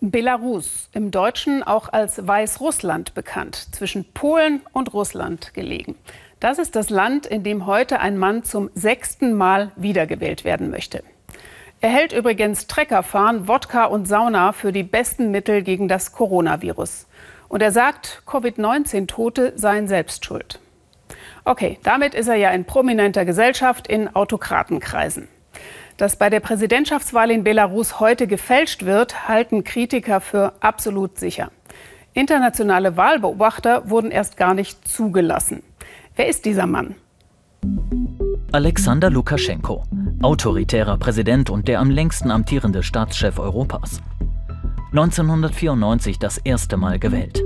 Belarus, im Deutschen auch als Weißrussland bekannt, zwischen Polen und Russland gelegen. Das ist das Land, in dem heute ein Mann zum sechsten Mal wiedergewählt werden möchte. Er hält übrigens Treckerfahren, Wodka und Sauna für die besten Mittel gegen das Coronavirus. Und er sagt, Covid-19-Tote seien selbst schuld. Okay, damit ist er ja in prominenter Gesellschaft in Autokratenkreisen. Dass bei der Präsidentschaftswahl in Belarus heute gefälscht wird, halten Kritiker für absolut sicher. Internationale Wahlbeobachter wurden erst gar nicht zugelassen. Wer ist dieser Mann? Alexander Lukaschenko, autoritärer Präsident und der am längsten amtierende Staatschef Europas. 1994 das erste Mal gewählt.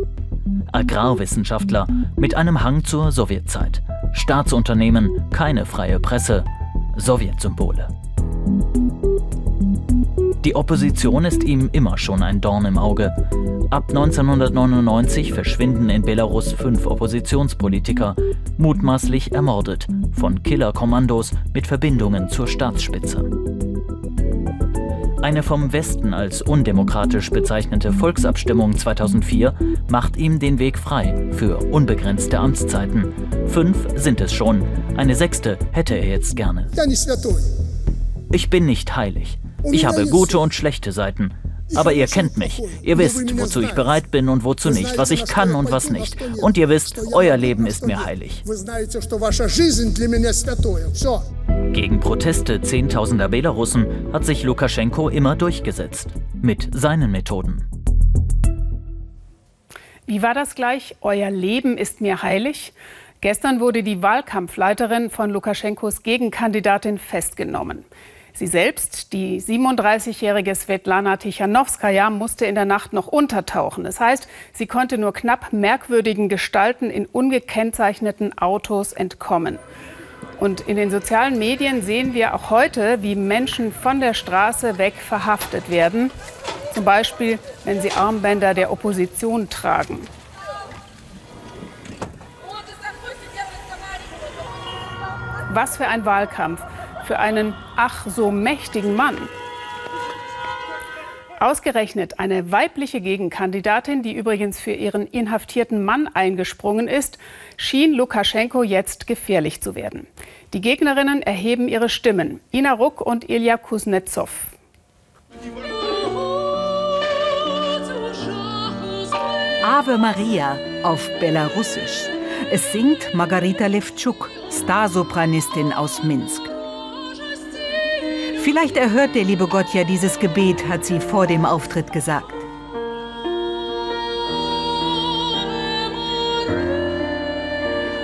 Agrarwissenschaftler mit einem Hang zur Sowjetzeit. Staatsunternehmen, keine freie Presse, Sowjetsymbole. Die Opposition ist ihm immer schon ein Dorn im Auge. Ab 1999 verschwinden in Belarus fünf Oppositionspolitiker, mutmaßlich ermordet von Killerkommandos mit Verbindungen zur Staatsspitze. Eine vom Westen als undemokratisch bezeichnete Volksabstimmung 2004 macht ihm den Weg frei für unbegrenzte Amtszeiten. Fünf sind es schon, eine sechste hätte er jetzt gerne. Ich bin nicht heilig. Ich habe gute und schlechte Seiten. Aber ihr kennt mich. Ihr wisst, wozu ich bereit bin und wozu nicht, was ich kann und was nicht. Und ihr wisst, euer Leben ist mir heilig. Gegen Proteste zehntausender Belarussen hat sich Lukaschenko immer durchgesetzt. Mit seinen Methoden. Wie war das gleich? Euer Leben ist mir heilig? Gestern wurde die Wahlkampfleiterin von Lukaschenkos Gegenkandidatin festgenommen. Sie selbst, die 37-jährige Svetlana Tichanowskaja, musste in der Nacht noch untertauchen. Das heißt, sie konnte nur knapp merkwürdigen Gestalten in ungekennzeichneten Autos entkommen. Und in den sozialen Medien sehen wir auch heute, wie Menschen von der Straße weg verhaftet werden. Zum Beispiel, wenn sie Armbänder der Opposition tragen. Was für ein Wahlkampf für einen ach so mächtigen Mann. Ausgerechnet eine weibliche Gegenkandidatin, die übrigens für ihren inhaftierten Mann eingesprungen ist, schien Lukaschenko jetzt gefährlich zu werden. Die Gegnerinnen erheben ihre Stimmen. Ina Ruck und Ilya Kuznetsov. Ave Maria auf Belarussisch. Es singt Margarita Levtschuk, Starsopranistin aus Minsk. Vielleicht erhört der liebe Gott ja dieses Gebet, hat sie vor dem Auftritt gesagt.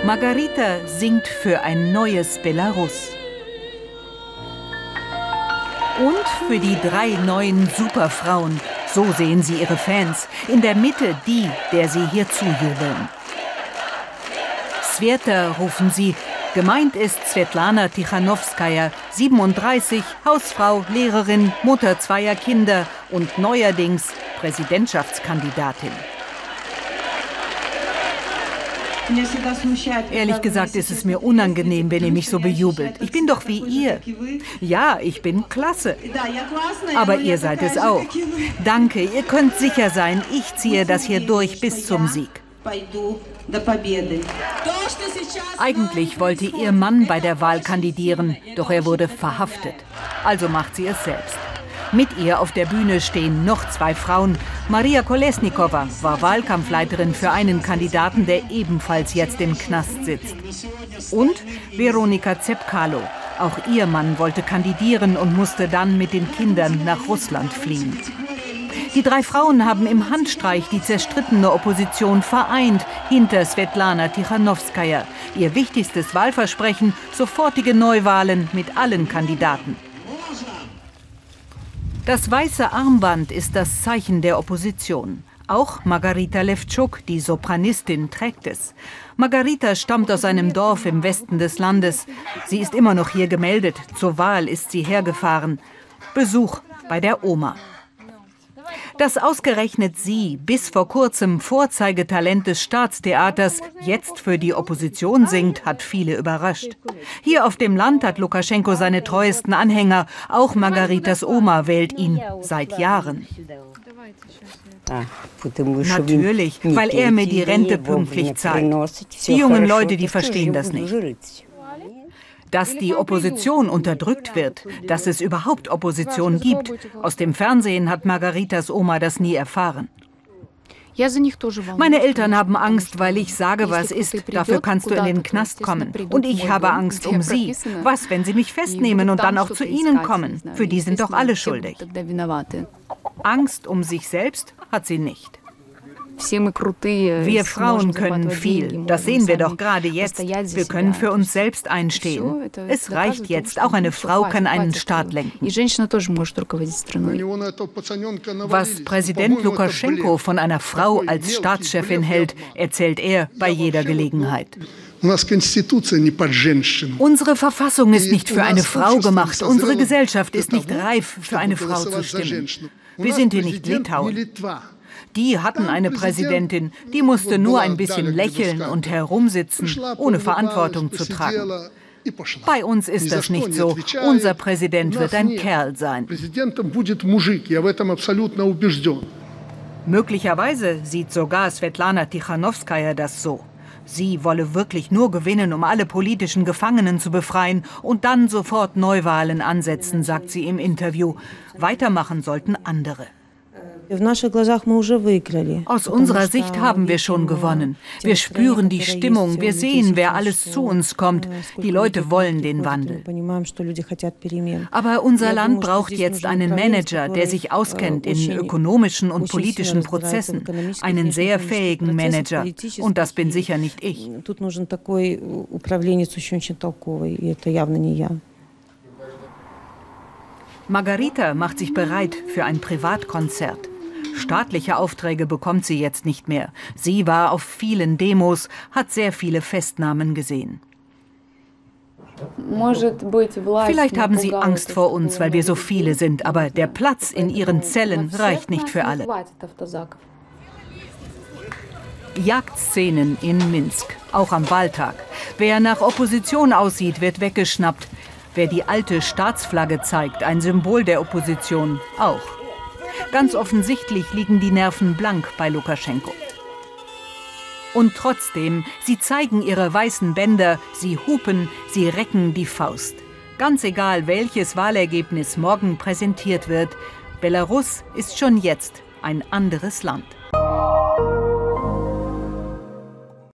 Margarita singt für ein neues Belarus. Und für die drei neuen Superfrauen. So sehen sie ihre Fans. In der Mitte die, der sie hier zujubeln. Sveta rufen sie, Gemeint ist Svetlana Tichanowskaja, 37, Hausfrau, Lehrerin, Mutter zweier Kinder und neuerdings Präsidentschaftskandidatin. Ehrlich gesagt ist es mir unangenehm, wenn ihr mich so bejubelt. Ich bin doch wie ihr. Ja, ich bin klasse. Aber ihr seid es auch. Danke, ihr könnt sicher sein, ich ziehe das hier durch bis zum Sieg. Eigentlich wollte ihr Mann bei der Wahl kandidieren, doch er wurde verhaftet. Also macht sie es selbst. Mit ihr auf der Bühne stehen noch zwei Frauen. Maria Kolesnikova war Wahlkampfleiterin für einen Kandidaten, der ebenfalls jetzt im Knast sitzt. Und Veronika Zepkalo. Auch ihr Mann wollte kandidieren und musste dann mit den Kindern nach Russland fliehen. Die drei Frauen haben im Handstreich die zerstrittene Opposition vereint hinter Svetlana Tichanowskaja. Ihr wichtigstes Wahlversprechen, sofortige Neuwahlen mit allen Kandidaten. Das weiße Armband ist das Zeichen der Opposition. Auch Margarita Levtschuk, die Sopranistin, trägt es. Margarita stammt aus einem Dorf im Westen des Landes. Sie ist immer noch hier gemeldet. Zur Wahl ist sie hergefahren. Besuch bei der Oma. Dass ausgerechnet sie, bis vor kurzem Vorzeigetalent des Staatstheaters, jetzt für die Opposition singt, hat viele überrascht. Hier auf dem Land hat Lukaschenko seine treuesten Anhänger. Auch Margaritas Oma wählt ihn seit Jahren. Natürlich, weil er mir die Rente pünktlich zahlt. Die jungen Leute, die verstehen das nicht. Dass die Opposition unterdrückt wird, dass es überhaupt Opposition gibt, aus dem Fernsehen hat Margaritas Oma das nie erfahren. Meine Eltern haben Angst, weil ich sage, was ist. Dafür kannst du in den Knast kommen. Und ich habe Angst um sie. Was, wenn sie mich festnehmen und dann auch zu ihnen kommen? Für die sind doch alle schuldig. Angst um sich selbst hat sie nicht. Wir Frauen können viel, das sehen wir doch gerade jetzt. Wir können für uns selbst einstehen. Es reicht jetzt, auch eine Frau kann einen Staat lenken. Was Präsident Lukaschenko von einer Frau als Staatschefin hält, erzählt er bei jeder Gelegenheit. Unsere Verfassung ist nicht für eine Frau gemacht. Unsere Gesellschaft ist nicht reif, für eine Frau zu stimmen. Wir sind hier nicht Litauen. Die hatten eine Präsidentin, die musste nur ein bisschen lächeln und herumsitzen, ohne Verantwortung zu tragen. Bei uns ist das nicht so. Unser Präsident wird ein Kerl sein. Möglicherweise sieht sogar Svetlana Tichanowskaja das so. Sie wolle wirklich nur gewinnen, um alle politischen Gefangenen zu befreien und dann sofort Neuwahlen ansetzen, sagt sie im Interview. Weitermachen sollten andere. Aus unserer Sicht haben wir schon gewonnen. Wir spüren die Stimmung, wir sehen, wer alles zu uns kommt. Die Leute wollen den Wandel. Aber unser Land braucht jetzt einen Manager, der sich auskennt in ökonomischen und politischen Prozessen. Einen sehr fähigen Manager. Und das bin sicher nicht ich. Margarita macht sich bereit für ein Privatkonzert. Staatliche Aufträge bekommt sie jetzt nicht mehr. Sie war auf vielen Demos, hat sehr viele Festnahmen gesehen. Vielleicht haben sie Angst vor uns, weil wir so viele sind, aber der Platz in ihren Zellen reicht nicht für alle. Jagdszenen in Minsk, auch am Wahltag. Wer nach Opposition aussieht, wird weggeschnappt. Wer die alte Staatsflagge zeigt, ein Symbol der Opposition, auch. Ganz offensichtlich liegen die Nerven blank bei Lukaschenko. Und trotzdem, sie zeigen ihre weißen Bänder, sie hupen, sie recken die Faust. Ganz egal, welches Wahlergebnis morgen präsentiert wird, Belarus ist schon jetzt ein anderes Land.